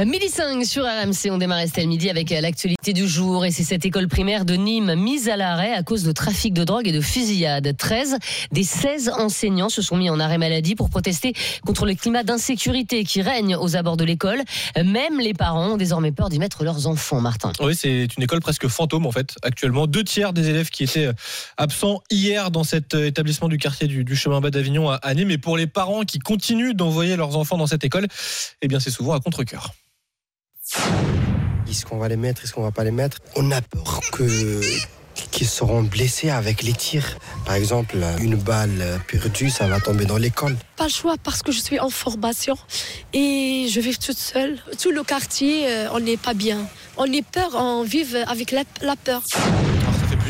Euh, Midi 5 sur RMC, on démarre Estelle Midi avec euh, l'actualité du jour et c'est cette école primaire de Nîmes mise à l'arrêt à cause de trafic de drogue et de fusillade. 13 des 16 enseignants se sont mis en arrêt maladie pour protester contre le climat d'insécurité qui règne aux abords de l'école. Euh, Même les parents ont désormais peur d'y mettre leurs enfants, Martin. Oui, c'est une école presque fantôme en fait. Actuellement, deux tiers des élèves qui étaient absents hier dans cet établissement du quartier du, chemin bas d'Avignon à, à Nîmes. Et pour les parents qui continuent d'envoyer leurs enfants dans cette école, eh bien c'est souvent à contre-cœur. Est-ce qu'on va les mettre, est-ce qu'on va pas les mettre? On a peur que qu'ils seront blessés avec les tirs. Par exemple, une balle perdue, ça va tomber dans l'école. Pas le choix parce que je suis en formation et je vis toute seule. Tout le quartier, euh, on n'est pas bien. On est peur, on vit avec la peur.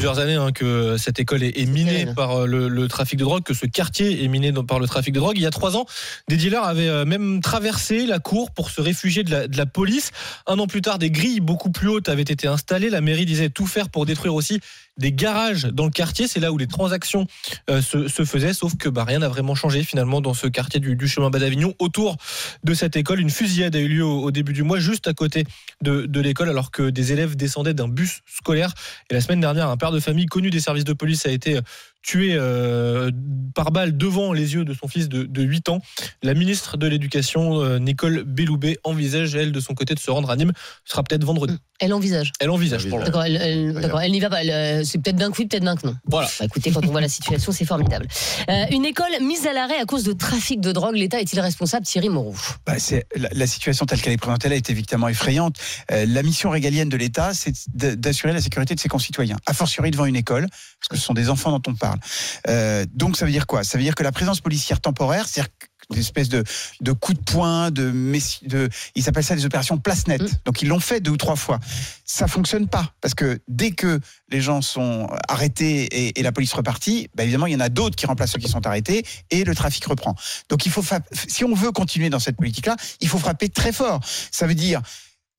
Plusieurs années hein, que cette école est, est minée par euh, le, le trafic de drogue, que ce quartier est miné par le trafic de drogue. Il y a trois ans, des dealers avaient euh, même traversé la cour pour se réfugier de la, de la police. Un an plus tard, des grilles beaucoup plus hautes avaient été installées. La mairie disait tout faire pour détruire aussi des garages dans le quartier. C'est là où les transactions euh, se, faisaient, sauf que bah, rien n'a vraiment changé finalement dans ce quartier du, chemin bas d'Avignon. Autour de cette école, une fusillade a eu lieu au, début du mois, juste à côté de, de l'école, alors que des élèves descendaient d'un bus scolaire. Et la semaine dernière, un père de famille connu des services de police a été tué euh, par balle devant les yeux de son fils de, de 8 ans. La ministre de l'Éducation, euh, Nicole Belloubet, envisage, elle, de son côté, de se rendre à Nîmes. Ce sera peut-être vendredi. Elle envisage. Elle envisage pour le D'accord, elle, elle- d'accord, elle n'y va pas. Elle, euh, C'est peut-être d'un oui, peut-être d'un que non. Voilà. Bah, écoutez, quand on voit la situation, c'est formidable. Euh, une école mise à l'arrêt à cause de trafic de drogue. L'État est-il responsable Thierry Moreau? Bah, c'est la, la situation telle qu'elle est présentée là est évidemment effrayante. Euh, la mission régalienne de l'État, c'est d'assurer la sécurité de ses concitoyens, a fortiori devant une école, parce que ce sont des enfants dont on parle. Euh, donc ça veut dire quoi? Ça veut dire que la présence policière temporaire, c'est-à-dire que des espèces de, de coups de poing, de, de ils appellent ça des opérations place nette. Mm. Donc ils l'ont fait deux ou trois fois. Ça fonctionne pas parce que dès que les gens sont arrêtés et, et la police repartit, bah évidemment il y en a d'autres qui remplacent ceux qui sont arrêtés et le trafic reprend. Donc il faut fa- si on veut continuer dans cette politique-là, il faut frapper très fort. Ça veut dire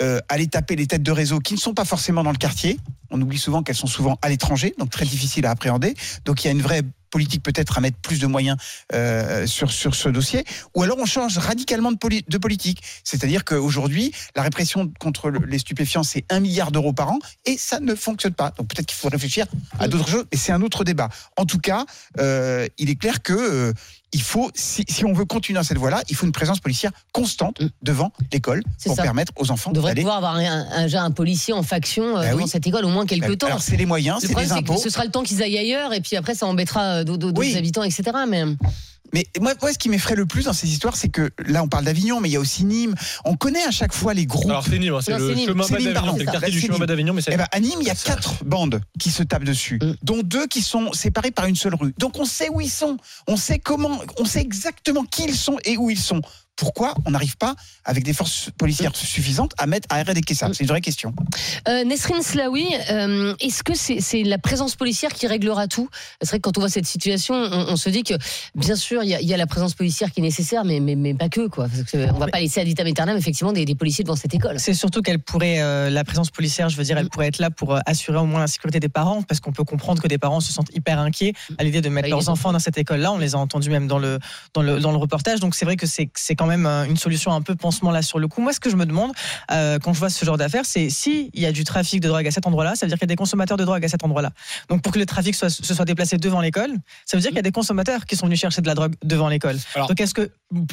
euh, aller taper les têtes de réseau qui ne sont pas forcément dans le quartier. On oublie souvent qu'elles sont souvent à l'étranger, donc très difficile à appréhender. Donc il y a une vraie politique peut-être à mettre plus de moyens euh, sur, sur ce dossier, ou alors on change radicalement de, poli- de politique. C'est-à-dire qu'aujourd'hui, la répression contre le- les stupéfiants, c'est un milliard d'euros par an, et ça ne fonctionne pas. Donc peut-être qu'il faut réfléchir à d'autres choses, et c'est un autre débat. En tout cas, euh, il est clair que il faut, si, si on veut continuer dans cette voie-là, il faut une présence policière constante Mm. devant l'école pour ça. permettre aux enfants d'aller. pouvoir avoir un, un, déjà un policier en faction euh, Bah dans oui. cette école au moins quelques temps. Alors c'est les moyens, Le c'est les que impôts. ce sera le temps qu'ils aillent ailleurs et puis après, ça embêtera euh, d'autres d'autres Oui. habitants, etc. Mais Mais moi, moi, ce qui m'effraie le plus dans ces histoires, c'est que là, on parle d'Avignon, mais il y a aussi Nîmes. On connaît à chaque fois les groupes. Alors c'est Nîmes, hein, c'est le chemin d'Avignon, c'est le quartier du chemin d'Avignon, mais c'est Eh ben, à Nîmes, il y a quatre bandes qui se tapent dessus, Mm. dont deux qui sont séparées par une seule rue. Donc on sait où ils sont, on sait comment, on sait exactement qui ils sont et où ils sont. Pourquoi on n'arrive pas, avec des forces policières suffisantes, à mettre à éradiquer ça C'est une vraie question. Euh, Nesrine Slaoui, euh, est-ce que c'est la présence policière qui réglera tout? C'est vrai que quand on voit cette situation, on, on se dit que bien sûr il y, a- il y a la présence policière qui est nécessaire, mais, mais, mais pas que quoi. Parce que on va pas laisser à vitam aeternam effectivement des, des policiers devant cette école. C'est surtout qu'elle pourrait, euh, la présence policière, je veux dire, elle pourrait être là pour euh, assurer au moins la sécurité des parents, parce qu'on peut comprendre que des parents se sentent hyper inquiets à l'idée de mettre Bah, leurs enfants dans cette école-là. On les a entendus même dans le, dans le, dans le reportage. Donc c'est vrai que c'est c'est quand même euh, une solution un peu pansement là sur le coup. Moi, ce que je me demande euh, quand je vois ce genre d'affaires, c'est s'il y a du trafic de drogue à cet endroit-là, ça veut dire qu'il y a des consommateurs de drogue à cet endroit-là. Donc pour que le trafic soit, se soit déplacé devant l'école, ça veut dire qu'il y a des consommateurs qui sont venus chercher de la drogue devant l'école. Alors, Donc est-ce que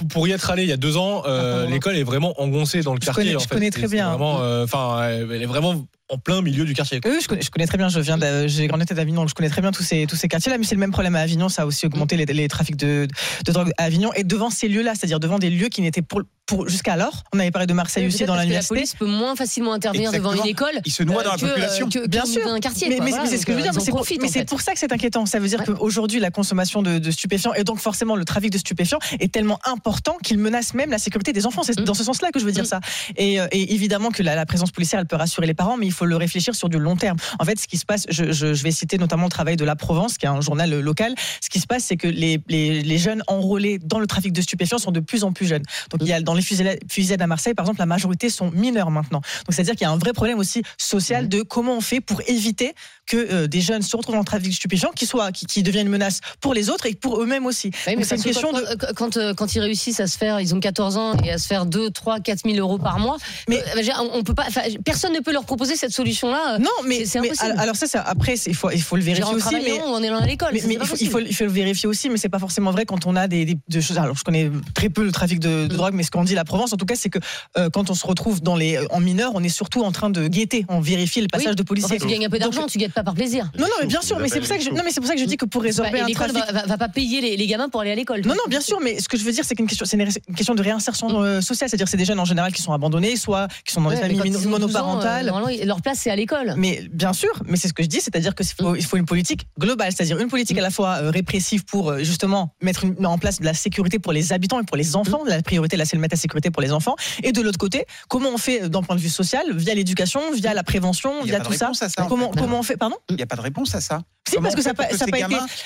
Pour- y être allé il y a deux ans, euh, Ah, l'école est vraiment engoncée dans le Je quartier. connais- en je fait. connais très bien. Vraiment, euh, enfin, elle est vraiment en plein milieu du quartier. Oui, je connais, très bien. Je viens, j'ai grandi à Avignon, donc je connais très bien tous ces quartiers-là. Mais c'est le même problème à Avignon. Ça a aussi augmenté les, trafics de, drogue à Avignon et devant ces lieux-là, c'est-à-dire devant des lieux qui n'étaient pour jusqu'alors. On avait parlé de Marseille aussi dans la police peut moins facilement intervenir devant Exactement. une école. Ils se noient dans la euh, que, euh, population. que- que Bien dans sûr. un quartier. Mais, quoi. mais- Voilà, mais c'est ce que je veux dire. euh, Mais c'est pour, pour ça que c'est inquiétant. Ça veut dire Ouais. qu'aujourd'hui, la consommation de, de stupéfiants et donc forcément le trafic de stupéfiants est tellement important qu'il menace même la sécurité des enfants. C'est Mm. dans ce sens-là que je veux dire Mm. ça. Et, euh, et évidemment que la, la présence policière, elle peut rassurer les parents, mais il faut le réfléchir sur du long terme. En fait, ce qui se passe, je, je- je vais citer notamment le travail de La Provence, qui est un journal euh, local. Ce qui se passe, c'est que les, les- les jeunes enrôlés dans le trafic de stupéfiants sont de plus en plus jeunes. Donc, il y a dans les fusillades à Marseille, par exemple, la majorité sont mineurs maintenant. Donc, c'est-à-dire qu'il y a un vrai problème aussi social de comment on fait pour éviter que euh, des jeunes se retrouvent dans le trafic stupéfiant, qui soient, qui, qui deviennent une menace pour les autres et pour eux-mêmes aussi. Oui, mais Donc, c'est une que question quand, de. quand, quand, euh, quand ils réussissent à se faire, ils ont 14 ans et à se faire 2, 3, 4 000 euros par mois. Mais- euh, on, on peut pas, personne ne peut leur proposer cette solution-là. Non, mais, c'est- c'est mais impossible. alors ça, après, il faut, il faut le vérifier en aussi. Mais, en allant à l'école. mais, mais il, faut, il, faut, il faut le vérifier aussi, mais c'est pas forcément vrai quand on a des, des- des choses. Alors, je connais très peu le trafic de, de Mm. drogue, mais ce qu'en dit la Provence, en tout cas, c'est que euh, quand on se retrouve dans les, en mineur, on est surtout en train de guetter, on vérifie le passage Oui. de En policiers. fait, tu gagnes un peu d'argent, tu gagnes pas par plaisir. Non, non, mais bien sûr, que mais c'est pour ça que je, non, mais c'est pour ça que je dis que pour résorber Bah, et un l'école trafic. va, va- va pas payer les, les gamins pour aller à l'école. Non, non, bien sûr, mais ce que je veux dire, c'est qu'une question, c'est une question de réinsertion euh, sociale, c'est-à-dire c'est des jeunes en général qui sont abandonnés, soit qui sont dans Ouais, des mais familles quand mono- ils ont 12 ans, euh, monoparentales. leur place, c'est à l'école. Mais bien sûr, mais c'est ce que je dis, c'est-à-dire qu'il faut, il faut une politique globale, c'est-à-dire une politique à la fois euh, répressive pour euh, justement mettre une- en place de la sécurité pour les habitants et pour les enfants. La priorité, là, c'est de mettre la sécurité pour les enfants. Et de l'autre côté, comment on fait d'un point de vue social, via l'éducation, via la prévention, via tout ça. Comment, comment on fait, pardon Il n'y a pas de réponse à ça. Si, Comment parce que ça n'a pas, ça été.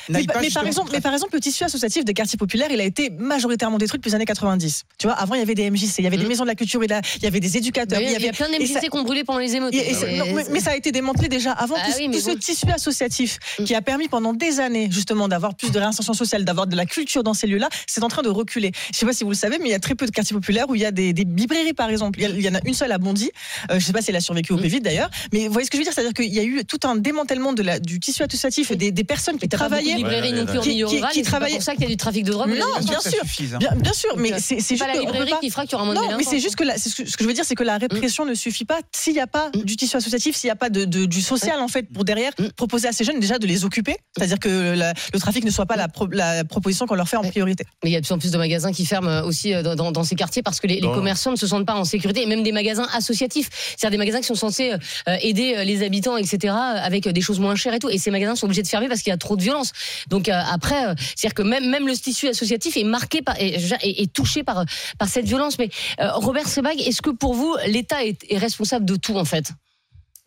Mais, pas par exemple, se mais par exemple, le tissu associatif des quartiers populaires, il a été majoritairement détruit depuis les années 90. Tu vois, avant, il y avait des MJC, il y avait des Mhm. maisons de la culture, il y avait des éducateurs, Il y, a- il y a plein de MJC qui ont brûlé pendant les émeutes. et- et non, mais, mais ça a été démantelé déjà avant Ah tout, oui, tout mais ce tissu associatif Mm. qui a permis pendant des années justement d'avoir plus de réinsertion sociale, d'avoir de la culture dans ces lieux-là, c'est en train de reculer. Je sais pas si vous le savez, mais il y a très peu de quartiers populaires où il y a des, des librairies par exemple. Il y, en a une seule à Bondy. Euh, je sais pas si elle a survécu au Mm. Covid d'ailleurs, mais vous voyez ce que je veux dire, c'est-à-dire qu'il y a eu tout un démantèlement de la, du tissu associatif et des, des personnes qui travaillaient. librairies Ouais, non plus en ouais, milieu ouais. Qui- rural. qui et c'est travaillaient- pour ça qu'il y a du trafic de drogue. Non, bien sûr. suffise, hein. Bien, bien sûr, mais Donc, c'est juste pas la librairie qui fera qu'il y aura moins de non, mais c'est juste que ce que je veux dire, c'est que la répression ne suffit pas s'il n'y a pas Mm. du tissu associatif, s'il n'y a pas du social en fait pour derrière Mm. proposer à ces jeunes déjà de les occuper, c'est-à-dire que le trafic ne soit pas la, pro- la proposition qu'on leur fait en priorité. Mais il y a de plus en plus de magasins qui ferment euh, aussi euh, dans, ces quartiers parce que les, commerçants ne se sentent pas en sécurité, et même des magasins associatifs. C'est-à-dire des magasins qui sont censés euh, aider euh, les habitants, etc., avec euh, des choses moins chères et tout. Et ces magasins sont obligés de fermer parce qu'il y a trop de violence. Donc euh, après, euh, c'est-à-dire que même, même le tissu associatif est marqué par, est touché par, par cette violence. Mais euh, Robert Sebag, est-ce que pour vous, l'État est, est responsable de tout en fait?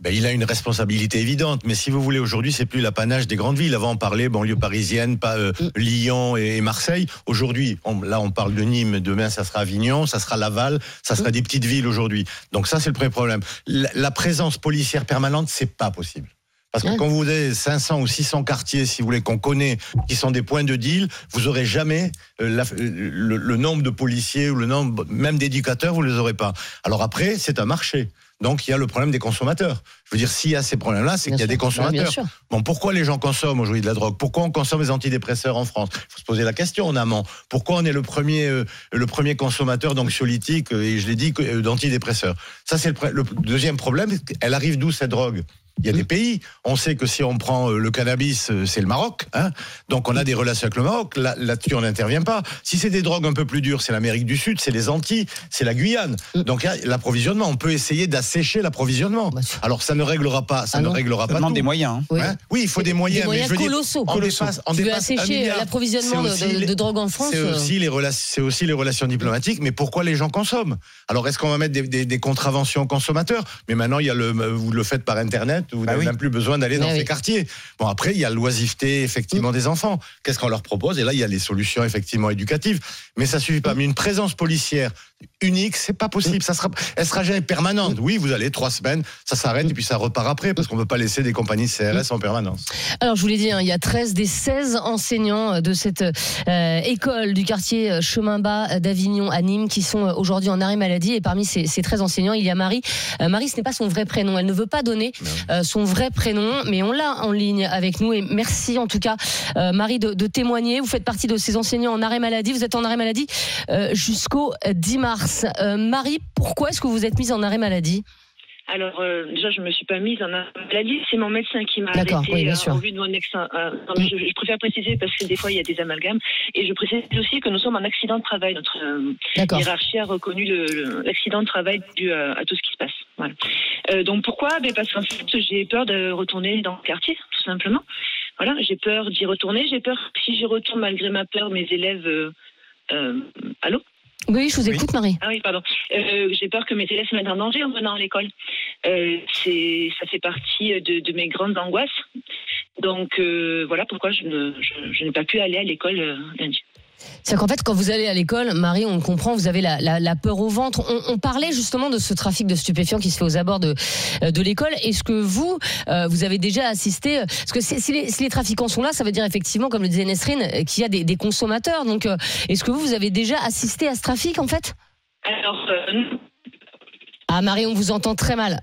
Ben, il a une responsabilité évidente, mais si vous voulez, aujourd'hui, c'est plus l'apanage des grandes villes. Avant, on parlait banlieue parisienne, pas euh, Mm. Lyon et, et Marseille. Aujourd'hui, là, on parle de Nîmes. Demain, ça sera Avignon, ça sera Laval, ça sera des petites villes aujourd'hui. Donc ça, c'est le premier problème. La, la présence policière permanente, c'est pas possible. Parce que quand vous avez 500 ou 600 quartiers, si vous voulez, qu'on connaît, qui sont des points de deal, vous aurez jamais euh, la- le, le nombre de policiers ou le nombre même d'éducateurs, vous les aurez pas. Alors après, c'est un marché. Donc il y a le problème des consommateurs. Je veux dire, s'il y a ces problèmes-là, c'est qu'il y a des consommateurs. Bon, pourquoi les gens consomment aujourd'hui de la drogue? Pourquoi on consomme les antidépresseurs en France? Il faut se poser la question en amont. Pourquoi on est le premier, euh, le premier consommateur d'anxiolytiques euh, et je l'ai dit euh, d'antidépresseurs? Ça, c'est le, le deuxième problème. Elle arrive d'où cette drogue? Il y a des pays. On sait que si on prend euh, le cannabis, euh, c'est le Maroc. Hein Donc on a des relations avec le Maroc. Là- Là-dessus, on n'intervient pas. Si c'est des drogues un peu plus dures, c'est l'Amérique du Sud, c'est les Antilles, c'est la Guyane. Mm. Donc l'approvisionnement, on peut essayer d'assécher l'approvisionnement. Bah, Alors ça ne réglera pas, ça Ah ne réglera pas demande des moyens. hein. Oui. Hein oui, il faut des moyens. Des moyens mais je veux dire, colossaux. on dépasse, on Tu veux dépasse un assécher l'approvisionnement de, drogue en France C'est euh, aussi, les rela- c'est aussi les relations diplomatiques, mais pourquoi les gens consomment? Alors, est-ce qu'on va mettre des, des- des contraventions aux consommateurs? Mais maintenant, il y a le, vous le faites par Internet, vous Bah n'avez oui. même plus besoin d'aller dans ces oui. quartiers. Bon, après, il y a l'oisiveté, effectivement, des enfants. Qu'est-ce qu'on leur propose? Et là, il y a les solutions, effectivement, éducatives. Mais ça suffit pas. Mais une présence policière unique, c'est pas possible. Ça sera, elle sera jamais permanente. Oui, vous allez trois semaines, ça s'arrête et puis ça repart après, parce qu'on peut pas laisser des compagnies CRS en permanence. Alors, je vous l'ai dit, hein, il y a 13 des 16 enseignants de cette euh, école du quartier euh, Chemin Bas d'Avignon à Nîmes qui sont euh, aujourd'hui en arrêt maladie. Et parmi ces, ces 13 enseignants, il y a Marie. Euh, Marie, ce n'est pas son vrai prénom. Elle ne veut pas donner euh, son vrai prénom, mais on l'a en ligne avec nous. Et merci en tout cas, euh, Marie, de, de témoigner. Vous faites partie de ces enseignants en arrêt maladie. Vous êtes en arrêt maladie euh, jusqu'au 10 mars. Euh, Marie, pourquoi est-ce que vous êtes mise en arrêt maladie? Alors euh, déjà, je me suis pas mise en maladie. C'est mon médecin qui m'a D'accord, arrêté oui, bien euh, de mon euh, mais je, je préfère préciser parce que des fois il y a des amalgames. Et je précise aussi que nous sommes en accident de travail. Notre euh, hiérarchie a reconnu l'accident de travail dû à, à tout ce qui se passe. Voilà. Euh, donc pourquoi? Ben Parce qu'en fait, j'ai peur de retourner dans le quartier, tout simplement. Voilà, j'ai peur d'y retourner. J'ai peur que si j'y retourne malgré ma peur, mes élèves. Euh, euh, allô? Oui, je vous Oui. écoute, Marie. ah oui, pardon. Euh, j'ai peur que mes élèves se mettent en danger en venant à l'école. Euh, c'est, ça fait partie de, de mes grandes angoisses. Donc euh, voilà pourquoi je, ne, je, je n'ai pas pu aller à l'école euh, lundi. C'est qu'en fait, quand vous allez à l'école, Marie, on le comprend, vous avez la, la- la peur au ventre. On, on parlait justement de ce trafic de stupéfiants qui se fait aux abords de, euh, de l'école. Est-ce que vous, euh, vous avez déjà assisté euh, Parce que si, les, si les trafiquants sont là, ça veut dire effectivement, comme le disait Nesrine, qu'il y a des, des consommateurs. Donc, euh, est-ce que vous, vous avez déjà assisté à ce trafic, en fait? Alors, euh. Ah, Marie, on vous entend très mal.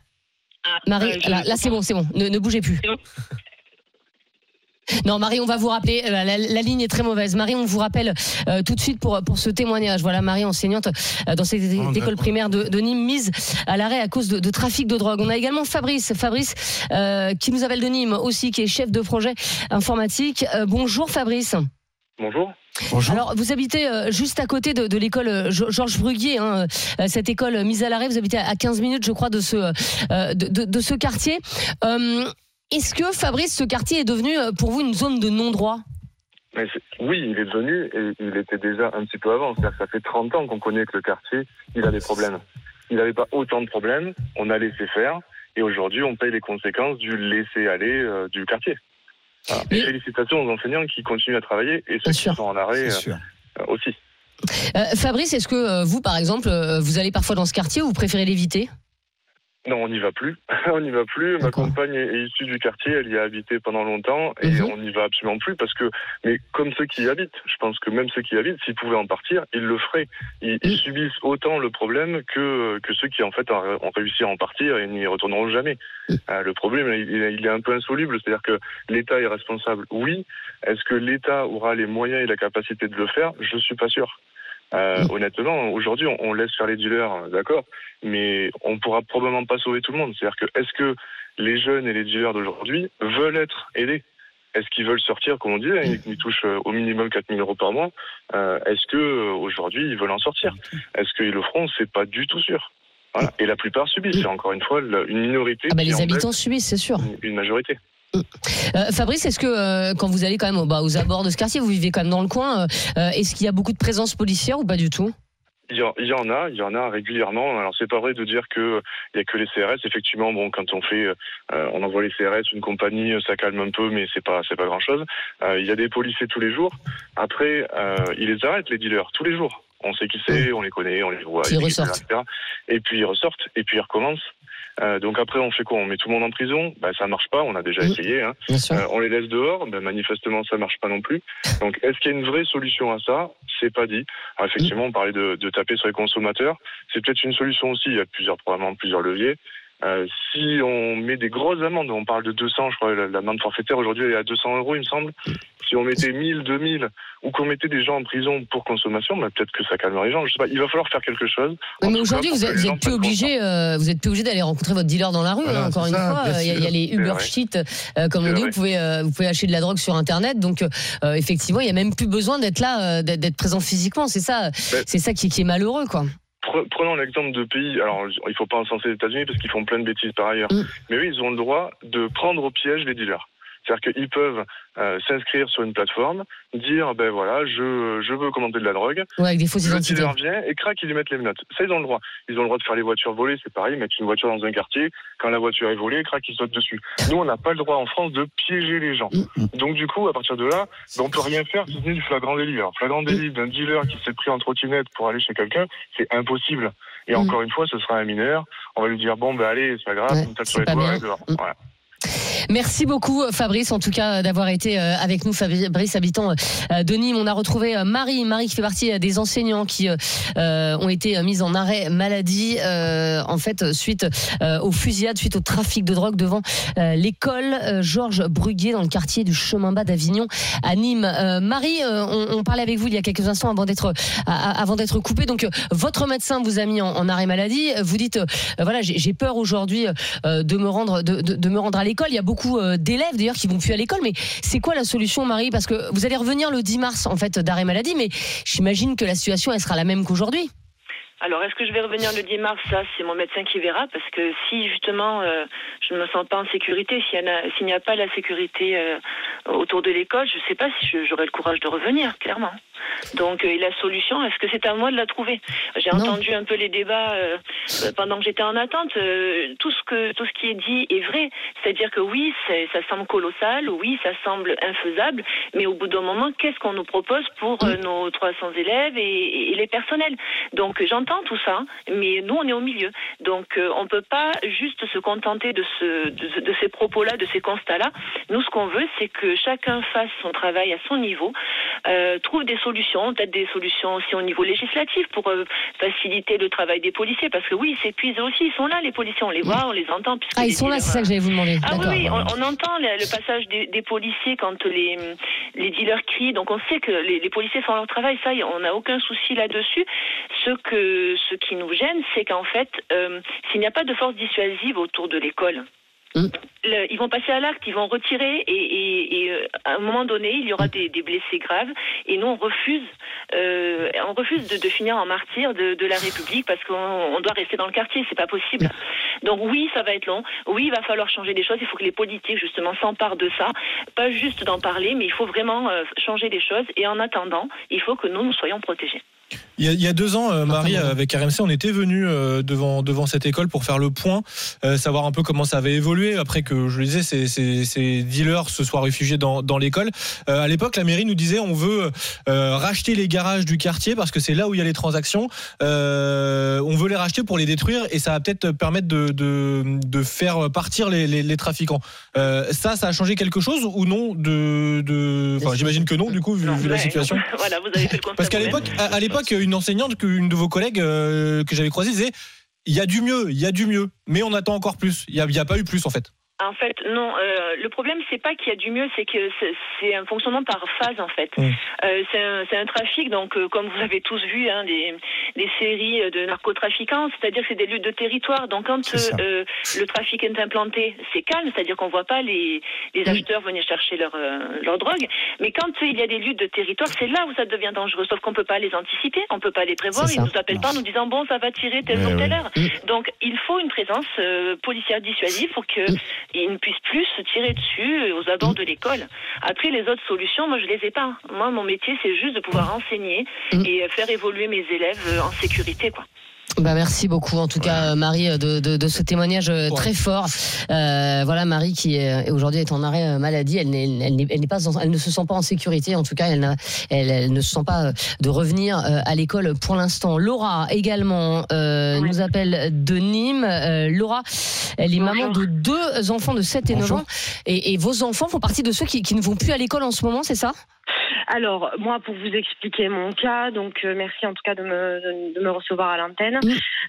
Ah, Marie, là, c'est bon, c'est bon. Ne, ne bougez plus. Non, Marie, on va vous rappeler. euh, La, la- la ligne est très mauvaise. Marie, on vous rappelle euh, tout de suite pour, pour ce témoignage. Voilà, Marie, enseignante euh, dans cette Oh, école primaire de, de Nîmes, mise à l'arrêt à cause de, de trafic de drogue. On a également Fabrice, Fabrice euh, qui nous appelle de Nîmes aussi, qui est chef de projet informatique. Euh, bonjour, Fabrice. Bonjour. Bonjour. Alors, vous habitez juste à côté de, de l'école Georges Bruguier, hein, cette école mise à l'arrêt. Vous habitez à 15 minutes, je crois, de ce, de, de- de ce quartier. Euh, Est-ce que, Fabrice, ce quartier est devenu euh, pour vous une zone de non-droit? Mais oui, il est devenu, et il était déjà un petit peu avant. C'est-à-dire que ça fait 30 ans qu'on connaît que le quartier, il a des problèmes. Il n'avait pas autant de problèmes, on a laissé faire, et aujourd'hui, on paye les conséquences du laisser-aller euh, du quartier. Voilà. Mais- Et Félicitations aux enseignants qui continuent à travailler, et ceux qui sont en arrêt euh, euh, aussi. Euh, Fabrice, est-ce que euh, vous, par exemple, euh, vous allez parfois dans ce quartier ou vous préférez l'éviter? Non, on n'y va plus. on n'y va plus. Ma compagne est est issue du quartier, elle y a habité pendant longtemps et Mhm. on n'y va absolument plus parce que, mais comme ceux qui y habitent, je pense que même ceux qui y habitent, s'ils pouvaient en partir, ils le feraient. Ils, ils subissent autant le problème que, que ceux qui en fait ont réussi à en partir et n'y retourneront jamais. Euh, le problème, il, est- il est un peu insoluble, c'est-à-dire que l'État est responsable. Oui. Est-ce que l'État aura les moyens et la capacité de le faire? Je suis pas sûr. Euh, honnêtement, aujourd'hui, on, on laisse faire les dealers, d'accord, mais on pourra probablement pas sauver tout le monde. C'est-à-dire que est-ce que les jeunes et les dealers d'aujourd'hui veulent être aidés? Est-ce qu'ils veulent sortir, comme on dit, hein, ils touchent euh, au minimum 4 000 euros par mois Euh, Est-ce que euh, aujourd'hui ils veulent en sortir? Est-ce qu'ils le feront? C'est pas du tout sûr. Voilà. Et la plupart subissent. C'est encore une fois une minorité ah bah, Les habitants subissent, c'est sûr. une majorité. Euh, Fabrice, est-ce que euh, quand vous allez quand même bah, aux abords de ce quartier, vous vivez quand même dans le coin, euh, est-ce qu'il y a beaucoup de présence policière ou pas du tout? Il y, en, a, il y en a régulièrement. Alors c'est pas vrai de dire que il y a que les CRS. Effectivement, bon, quand on fait, euh, on envoie les CRS, une compagnie, ça calme un peu, mais c'est pas, c'est pas grand chose. il y a des policiers tous les jours. Après, euh, ils les arrêtent les dealers tous les jours. On sait qui c'est, on les connaît, on les voit, ils ressortent. etc. Et puis ils ressortent, et puis ils recommencent. Euh, donc après, on fait quoi? On met tout le monde en prison? Ben ça marche pas. On a déjà essayé. Hein. Euh, on les laisse dehors, ben, manifestement ça marche pas non plus. Donc est-ce qu'il y a une vraie solution à ça? C'est pas dit. Alors, effectivement, on parlait de, de taper sur les consommateurs. C'est peut-être une solution aussi. Il y a plusieurs probablement plusieurs leviers. Euh, si on met des grosses amendes, on parle de 200, je crois, la- l'amende forfaitaire aujourd'hui est à 200 euros, il me semble. Si on mettait 1000, 2000, ou qu'on mettait des gens en prison pour consommation, ben, peut-être que ça calmerait les gens. Je sais pas. Il va falloir faire quelque chose. Oui, mais aujourd'hui, vous pour que êtes, les vous gens êtes plus prennent obligé, euh, vous êtes plus obligé d'aller rencontrer votre dealer dans la rue. Voilà, hein, encore une ça, fois, il y, a- il y a les Uber. Sheet, euh, comme on dit. Vous pouvez, euh, vous pouvez acheter de la drogue sur Internet. Donc, euh, effectivement, il y a même plus besoin d'être là, euh, d'être d'être présent physiquement. C'est ça, c'est ça qui, qui est malheureux, quoi. Pre- Prenons l'exemple de pays, alors il faut pas encenser les États-Unis parce qu'ils font plein de bêtises par ailleurs, Mm. mais eux ils ont le droit de prendre au piège les dealers. C'est-à-dire qu'ils peuvent euh, s'inscrire sur une plateforme, dire ben voilà, je, je veux commander de la drogue, Ouais, avec des fausses identités. vient et crac, ils lui mettent les menottes. Ça, ils ont le droit. Ils ont le droit de faire les voitures volées, c'est pareil, mettre une voiture dans un quartier, quand la voiture est volée, crac, ils sautent dessus. Nous, on n'a pas le droit en France de piéger les gens. Donc, du coup, à partir de là, ben, on peut rien faire si ce n'est du flagrant délit. Alors, flagrant délit d'un dealer qui s'est pris en trottinette pour aller chez quelqu'un, c'est impossible. Et Mm. encore une fois, ce sera un mineur. On va lui dire, bon, ben allez, c'est pas grave, Ouais, on tape sur les doigts. Mm. Voilà. Merci beaucoup Fabrice, en tout cas d'avoir été euh, avec nous, Fabrice habitant euh, de Nîmes. On a retrouvé euh, Marie, Marie qui fait partie euh, des enseignants qui euh, euh, ont été euh, mises en arrêt maladie, euh, en fait suite euh, aux fusillades, suite au trafic de drogue devant euh, l'école euh, Georges Bruguier dans le quartier du Chemin Bas d'Avignon à Nîmes. Euh, Marie, euh, on, parlait avec vous il y a quelques instants avant d'être avant d'être coupé. Donc euh, votre médecin vous a mis en, arrêt maladie. Vous dites euh, voilà j'ai peur aujourd'hui euh, de me rendre de, me rendre à l'école. Euh, d'élèves d'ailleurs qui vont plus à l'école. Mais c'est quoi la solution, Marie? Parce que vous allez revenir le 10 mars en fait d'arrêt maladie, mais j'imagine que la situation elle sera la même qu'aujourd'hui. Alors, est-ce que je vais revenir le 10 mars? Ça, c'est mon médecin qui verra, parce que si justement euh, je ne me sens pas en sécurité, s'il a- n'y a, pas la sécurité euh, autour de l'école, je ne sais pas si j'aurai le courage de revenir, clairement. Donc, euh, et la solution, est-ce que c'est à moi de la trouver? J'ai entendu un peu les débats pendant que j'étais en attente. Tout ce que tout ce qui est dit est vrai. C'est-à-dire que oui, ça semble colossal, oui, ça semble infaisable, mais au bout d'un moment, qu'est-ce qu'on nous propose pour nos 300 élèves et, et les personnels? Donc, euh, tout ça, mais nous, on est au milieu. Donc, euh, on peut pas juste se contenter de ce de, de ces propos-là, de ces constats-là. Nous, ce qu'on veut, c'est que chacun fasse son travail à son niveau, euh, trouve des solutions, peut-être des solutions aussi au niveau législatif pour euh, faciliter le travail des policiers, parce que oui, ils s'épuisent aussi, ils sont là, les policiers, on les voit, on les entend. Ah, ils sont là, c'est ça que j'allais vous demander. ah oui, on, on entend le, le passage des, des policiers quand les, les dealers crient. Donc on sait que les, les policiers font leur travail. Ça, on n'a aucun souci là-dessus. Ce que ce qui nous gêne, c'est qu'en fait, euh, s'il n'y a pas de force dissuasive autour de l'école. Mm. le- ils vont passer à l'acte, ils vont retirer et, et- et, euh, à un moment donné, il y aura des, des blessés graves et nous on refuse, euh, on refuse de, de finir en martyr de, de la République parce qu'on on doit rester dans le quartier, c'est pas possible. Donc oui, ça va être long. Oui, il va falloir changer des choses. Il faut que les politiques justement s'emparent de ça, pas juste d'en parler, mais il faut vraiment euh, changer des choses. Et en attendant, il faut que nous nous soyons protégés. Il y, a, il y a deux ans, euh, Marie, avec RMC, on était venu euh, devant devant cette école pour faire le point, euh, savoir un peu comment ça avait évolué après que je le disais, ces, ces, ces dealers se soient réfugiés dans, dans l'école. Euh, à l'époque, la mairie nous disait on veut euh, racheter les garages du quartier parce que c'est là où il y a les transactions. Euh, on veut les racheter pour les détruire et ça va peut-être permettre de, de, de faire partir les, les, les trafiquants. Euh, ça, ça a changé quelque chose ou non de, de... Enfin, j'imagine que non, du coup, vu, vu la situation. voilà, vous avez fait le. Parce qu'à l'époque, à, à l'époque, une enseignante, une de vos collègues euh, que j'avais croisée disait il y a du mieux, il y a du mieux, mais on attend encore plus. Il n'y a pas eu plus en fait. En fait, non. euh, le problème, c'est pas qu'il y a du mieux, c'est que c'est- un fonctionnement par phase, en fait. Mm. Euh, c'est un, trafic, donc euh, comme vous avez tous vu, hein, des, des séries de narcotrafiquants, c'est-à-dire que c'est des luttes de territoire. Donc quand le trafic est implanté, c'est calme, c'est-à-dire qu'on voit pas les, les acheteurs venir chercher leur, leur drogue. Mais quand il y a des luttes de territoire, c'est là où ça devient dangereux. Sauf qu'on peut pas les anticiper, on peut pas les prévoir. Ils nous appellent pas en nous disant bon, ça va tirer telle jour, telle heure. Donc il faut une présence policière dissuasive pour que ils ne puissent plus se tirer dessus euh, aux abords de l'école. Après, les autres solutions, moi, je les ai pas. Moi, mon métier, c'est juste de pouvoir enseigner Mm. et euh, faire évoluer mes élèves euh, en sécurité, quoi. Bah merci beaucoup en tout cas euh, Marie de, de, de ce témoignage euh, très fort. Euh, voilà Marie qui est, aujourd'hui est en arrêt euh, maladie. Elle, n'est, elle, n'est, elle, n'est pas elle ne se sent pas en sécurité. En tout cas, elle, n'a- elle, elle ne se sent pas euh, de revenir euh, à l'école pour l'instant. Laura également euh, Oui. nous appelle de Nîmes. Euh, Laura, elle est Bonjour. maman de deux enfants de 7 et 9 Bonjour. ans. Et, et vos enfants font partie de ceux qui, qui ne vont plus à l'école en ce moment, c'est ça? Alors, moi, pour vous expliquer mon cas, donc euh, merci en tout cas de me, de, me recevoir à l'antenne.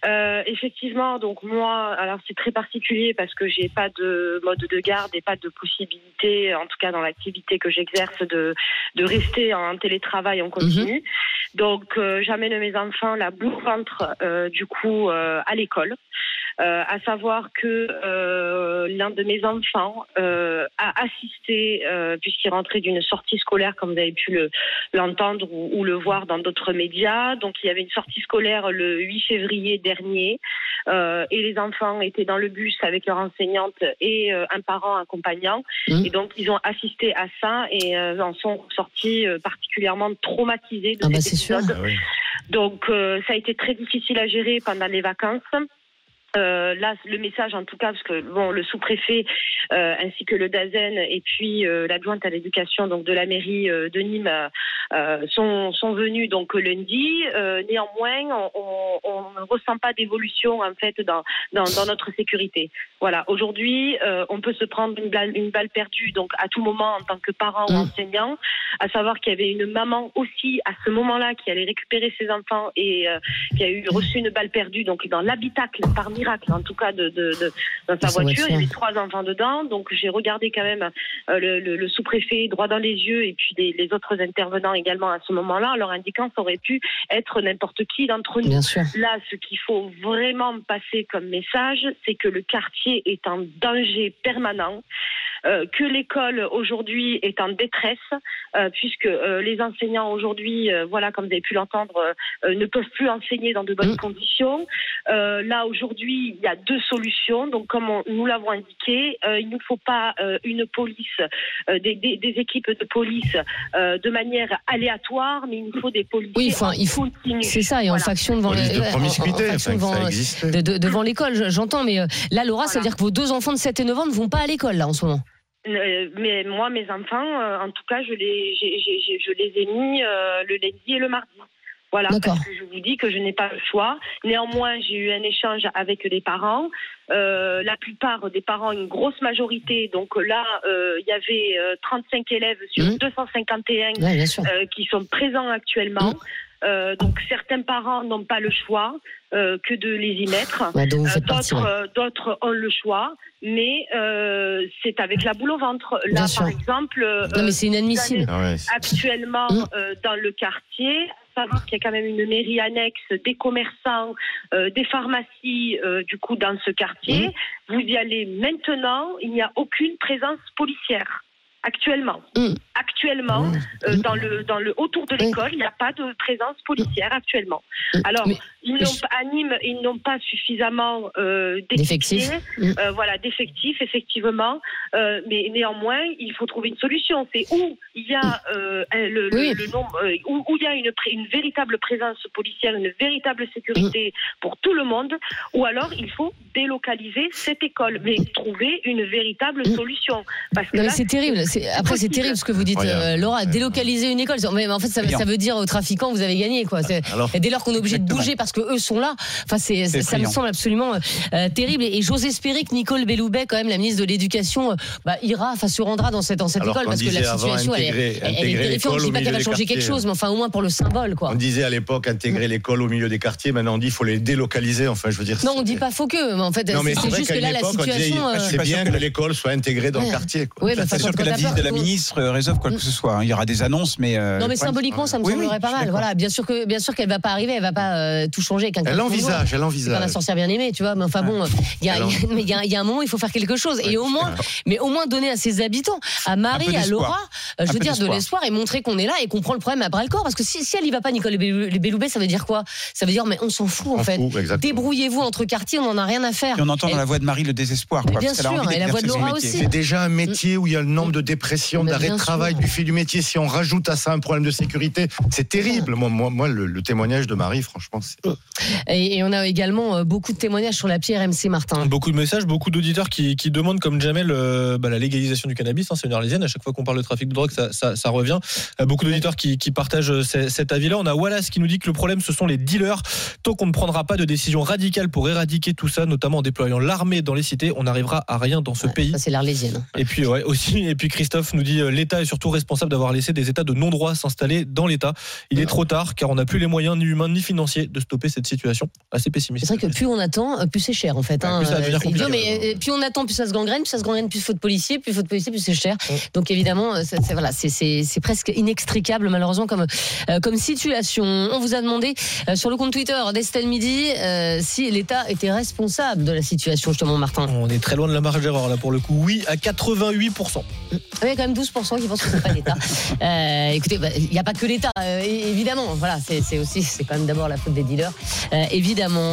Euh, effectivement, donc moi, alors c'est très particulier parce que j'ai pas de mode de garde et pas de possibilité, en tout cas dans l'activité que j'exerce, de, de rester en télétravail en continu. Donc, euh, j'amène mes enfants la boule ventre, euh, du coup, euh, à l'école. Euh, à savoir que euh, l'un de mes enfants euh, a assisté, euh, puisqu'il rentrait d'une sortie scolaire, comme vous avez pu le- l'entendre ou, ou le voir dans d'autres médias. Donc il y avait une sortie scolaire le 8 février dernier, euh, et les enfants étaient dans le bus avec leur enseignante et euh, un parent accompagnant. Mhm. Et donc ils ont assisté à ça et euh, en sont sortis euh, particulièrement traumatisés de Ah bah, c'est sûr. Ah oui. Donc euh, ça a été très difficile à gérer pendant les vacances. Euh, là, le message en tout cas, parce que bon, le sous-préfet euh, ainsi que le DAZEN et puis euh, l'adjointe à l'éducation donc de la mairie de Nîmes sont, sont venus donc lundi. Néanmoins, on, ne ressent pas d'évolution en fait dans, dans, dans notre sécurité. Voilà. Aujourd'hui, on peut se prendre une balle, une balle perdue donc à tout moment en tant que parent ou Mm. enseignant. À savoir qu'il y avait une maman aussi à ce moment-là qui allait récupérer ses enfants et qui a eu reçu une balle perdue donc dans l'habitacle par miracle en tout cas de, de, de- dans sa voiture. Il y avait trois enfants dedans donc j'ai regardé quand même euh, le, le- le sous-préfet droit dans les yeux et puis les, les autres intervenants également à ce moment-là en leur indiquant que ça aurait pu être n'importe qui d'entre nous. Bien sûr. Là, ce qu'il faut vraiment passer comme message, c'est que le quartier est en danger permanent, euh, que l'école aujourd'hui est en détresse, euh, puisque euh, les enseignants aujourd'hui, voilà, comme vous avez pu l'entendre, ne peuvent plus enseigner dans de bonnes Mm. conditions. Là, aujourd'hui, il y a deux solutions. Donc, comme on- nous l'avons indiqué, euh, il ne faut pas euh, une police, euh, des, des- des équipes de police euh, de manière aléatoire, mais il nous faut des policiers Oui, enfin, en il faut-. C'est ça, et en Voilà. faction devant Police les- de devant, ça existait. de- de- devant l'école, je- j'entends, mais euh, là, Laura, ça veut Voilà. dire que vos deux enfants de 7 et 9 ans ne vont pas à l'école, là, en ce moment. Mais moi, mes enfants, en tout cas, je les, je les ai mis euh, le lundi et le mardi. Voilà, D'accord. parce que je vous dis que je n'ai pas le choix. Néanmoins, j'ai eu un échange avec les parents. Euh, la plupart des parents, une grosse majorité, donc là, euh, il y avait euh, 35 élèves sur Mhm. 251 Oui, bien sûr. euh, qui sont présents actuellement. Euh, donc certains parents n'ont pas le choix euh, que de les y mettre. Ouais, Euh. D'autres euh, ont le choix, mais euh, c'est avec la boule au ventre. Bien Là, sûr. par exemple, euh, Non, mais c'est inadmissible. Ah actuellement Mm. euh, dans le quartier, savoir qu'il y a quand même une mairie annexe, des commerçants, euh, des pharmacies, euh, du coup, dans ce quartier. Mm. Vous y allez maintenant, il n'y a aucune présence policière. Actuellement, Mm. actuellement, euh, dans le dans le autour de Oui. l'école, il n'y a pas de présence policière actuellement. Mm. Alors, Mais- ils n'ont pas, à Nîmes, ils n'ont pas suffisamment euh, D'effectifs. euh, voilà, d'effectifs, effectivement. Euh, mais néanmoins, il faut trouver une solution. C'est où il y a euh, le, le- Oui. le nombre, euh, où, où il y a une, une véritable présence policière, une véritable sécurité Mm. pour tout le monde, ou alors il faut délocaliser cette école, mais trouver une véritable solution. Parce que Mm. Non, mais là, c'est terrible. C'est- Après, c'est terrible ce que vous dites, euh, Laura. Délocaliser une école. Mais en fait, ça, ça veut dire aux trafiquants, vous avez gagné, quoi. C'est- Alors, Et dès lors qu'on est obligé de Exactement. bouger parce que eux sont là, enfin, c'est, C'est ça me semble absolument euh, terrible. Et, et j'ose espérer que Nicole Belloubet, quand même, la ministre de l'Éducation, euh, bah, ira, enfin, se rendra dans cette, dans cette Alors école parce que la situation, elle, est- intégrer- elle est terrifiante. Je dis pas qu'elle va changer quelque chose, mais enfin, au moins pour le symbole, quoi. on disait à l'époque intégrer l'école au milieu des quartiers. Maintenant, on dit qu'il faut les délocaliser. Enfin, je veux dire. Non, on c'est- dit pas faux que, mais en fait, Non, mais c'est, c'est c'est vrai juste que là, la situation. euh, c'est pas bien que l'école soit intégrée dans le quartier. Oui, enfin, sûr que la visite de la ministre euh, résolve quoi que ce soit. hein. Il y aura des annonces, mais. euh, Non mais symboliquement ça me semblerait pas mal. Voilà, bien sûr que bien sûr qu'elle va pas arriver, elle va pas euh, tout changer avec un Elle envisage, elle C'est pas la envisage. sorcière bien aimée, tu vois. Mais enfin bon, il y a, un moment, il faut faire quelque chose. Et au moins, mais au moins donner à ses habitants, à Marie, à. Laura, euh, je veux dire de l'espoir et montrer qu'on est là et qu'on prend le problème à bras le corps. Parce que si, si elle y va pas, Nicole Bellou- Belloubet, ça veut dire quoi? Ça veut dire mais on s'en fout en fait. Débrouillez-vous entre quartiers, on en a rien à faire. Et on entend dans la voix de Marie le désespoir. Quoi, bien sûr, et la voix de Laura aussi. C'est déjà un métier où il y a le nombre de dépressions, d'arrêt de travail du fait du métier. Si on rajoute à ça un problème de sécurité, c'est terrible. Moi, moi, moi, le, le témoignage de Marie, franchement, c'est. Et, et on a également euh, beaucoup de témoignages sur l'appli RMC Martin. Beaucoup de messages, beaucoup d'auditeurs qui, qui demandent, comme Jamel, euh, bah, la légalisation du cannabis. hein, c'est une arlésienne. À chaque fois qu'on parle de trafic de drogue, ça, ça, ça revient. Euh, beaucoup d'auditeurs qui, qui partagent ce- cet avis-là. On a Wallace qui nous dit que le problème, ce sont les dealers. Tant qu'on ne prendra pas de décision radicale pour éradiquer tout ça, notamment en déployant l'armée dans les cités, on n'arrivera à rien dans ce Ouais, pays. Ça c'est l'Arlésienne. Et puis ouais, aussi, et puis Christophe nous dit l'État est surtout responsable d'avoir laissé des États de non-droit s'installer dans l'État. Il est trop tard car on n'a plus les moyens ni humains ni financiers de stopper cette situation. Assez pessimiste. C'est vrai que plus on attend, euh, plus c'est cher en fait. Ouais, hein. plus ça idiot, mais euh, plus on attend, plus ça se gangrène, plus ça se gangrène, plus faute de policiers, plus faute de policiers, plus c'est cher. Ouais. Donc évidemment, euh, c'est voilà, presque inextricable malheureusement comme euh, comme situation. On vous a demandé euh, sur le compte Twitter d'Estelle Midi euh, si l'État était responsable de la situation justement, Martin. On est très loin de la marge d'erreur là pour le coup. Oui, à 88%. Il y a quand même 12% qui pensent que c'est pas l'État. Euh, écoutez, bah, il n'y a pas que l'État, euh, évidemment. Voilà, c'est aussi, c'est quand même d'abord la faute des dealers, euh, évidemment.